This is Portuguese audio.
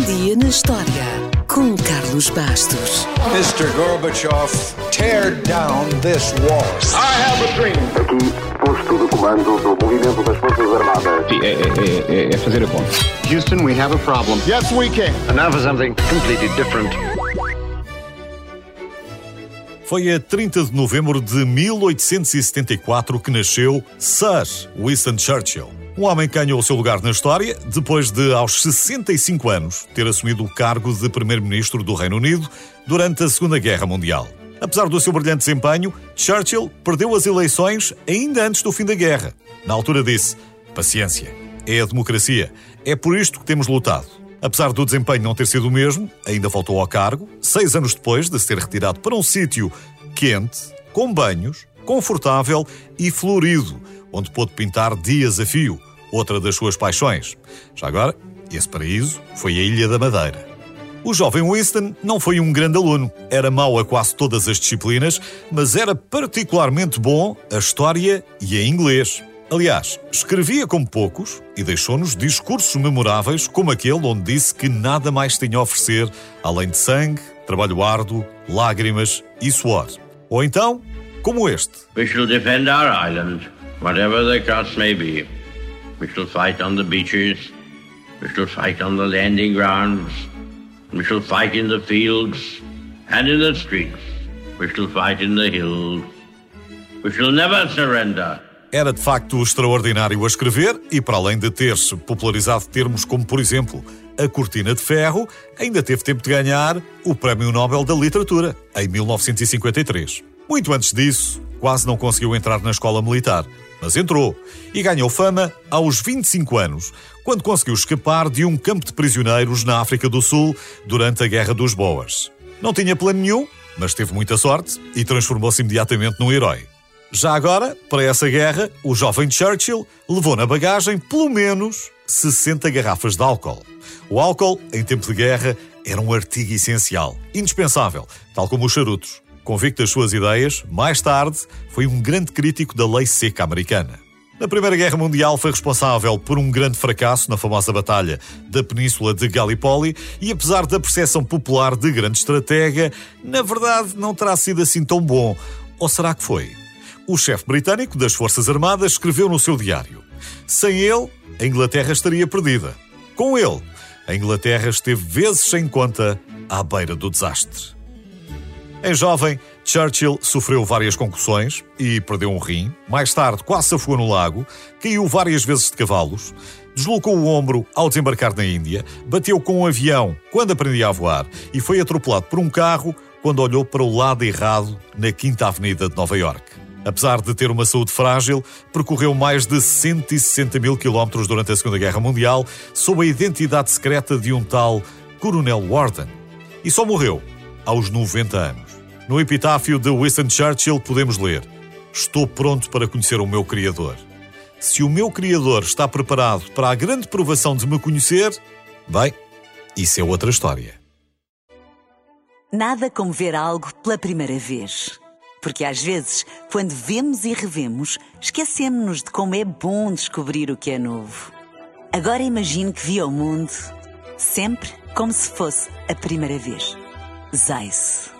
Um dia na história com Carlos Bastos. Mr. Gorbachev, tear down this wall. I have a dream. Aqui, posto de comando do movimento das Forças Armadas. Sim, é, é, é, é fazer a conta. Houston, we have a problem. Yes, we can. And now for something completely different. Foi a 30 de novembro de 1874 que nasceu Sir Winston Churchill. Um homem que ganhou o seu lugar na história depois de, aos 65 anos, ter assumido o cargo de Primeiro-Ministro do Reino Unido durante a Segunda Guerra Mundial. Apesar do seu brilhante desempenho, Churchill perdeu as eleições ainda antes do fim da guerra. Na altura disse: Paciência, é a democracia, é por isto que temos lutado. Apesar do desempenho não ter sido o mesmo, ainda voltou ao cargo, seis anos depois de se ter retirado para um sítio quente, com banhos, confortável e florido, onde pôde pintar dias a fio, outra das suas paixões. Já agora, esse paraíso foi a Ilha da Madeira. O jovem Winston não foi um grande aluno, era mau a quase todas as disciplinas, mas era particularmente bom a história e a inglês. Aliás, escrevia como poucos e deixou-nos discursos memoráveis, como aquele onde disse que nada mais tinha a oferecer além de sangue, trabalho árduo, lágrimas e suor. Ou então, como este. We shall defend our island, whatever the cost may be. We shall fight on the beaches. We shall fight on the landing grounds. We shall fight in the fields and in the streets. We shall fight in the hills. We shall never surrender. Era de facto extraordinário a escrever e, para além de ter-se popularizado termos como, por exemplo, a Cortina de Ferro, ainda teve tempo de ganhar o Prémio Nobel da Literatura, em 1953. Muito antes disso, quase não conseguiu entrar na escola militar, mas entrou e ganhou fama aos 25 anos, quando conseguiu escapar de um campo de prisioneiros na África do Sul durante a Guerra dos Boas. Não tinha plano nenhum, mas teve muita sorte e transformou-se imediatamente num herói. Já agora, para essa guerra, o jovem Churchill levou na bagagem pelo menos 60 garrafas de álcool. O álcool, em tempo de guerra, era um artigo essencial, indispensável, tal como os charutos. Convicto das suas ideias, mais tarde foi um grande crítico da lei seca americana. Na Primeira Guerra Mundial foi responsável por um grande fracasso na famosa Batalha da Península de Gallipoli e, apesar da percepção popular de grande estratega, na verdade não terá sido assim tão bom. Ou será que foi? O chefe britânico das Forças Armadas escreveu no seu diário: Sem ele, a Inglaterra estaria perdida. Com ele, a Inglaterra esteve vezes sem conta à beira do desastre. Em jovem, Churchill sofreu várias concussões e perdeu um rim. Mais tarde, quase se afogou no lago, caiu várias vezes de cavalos, deslocou o ombro ao desembarcar na Índia, bateu com um avião quando aprendia a voar e foi atropelado por um carro quando olhou para o lado errado na Quinta Avenida de Nova York. Apesar de ter uma saúde frágil, percorreu mais de 160 mil quilómetros durante a Segunda Guerra Mundial sob a identidade secreta de um tal Coronel Warden. E só morreu aos 90 anos. No epitáfio de Winston Churchill podemos ler: Estou pronto para conhecer o meu Criador. Se o meu Criador está preparado para a grande provação de me conhecer, bem, isso é outra história. Nada como ver algo pela primeira vez. Porque às vezes, quando vemos e revemos, esquecemos-nos de como é bom descobrir o que é novo. Agora imagine que viu o mundo sempre como se fosse a primeira vez. Zais.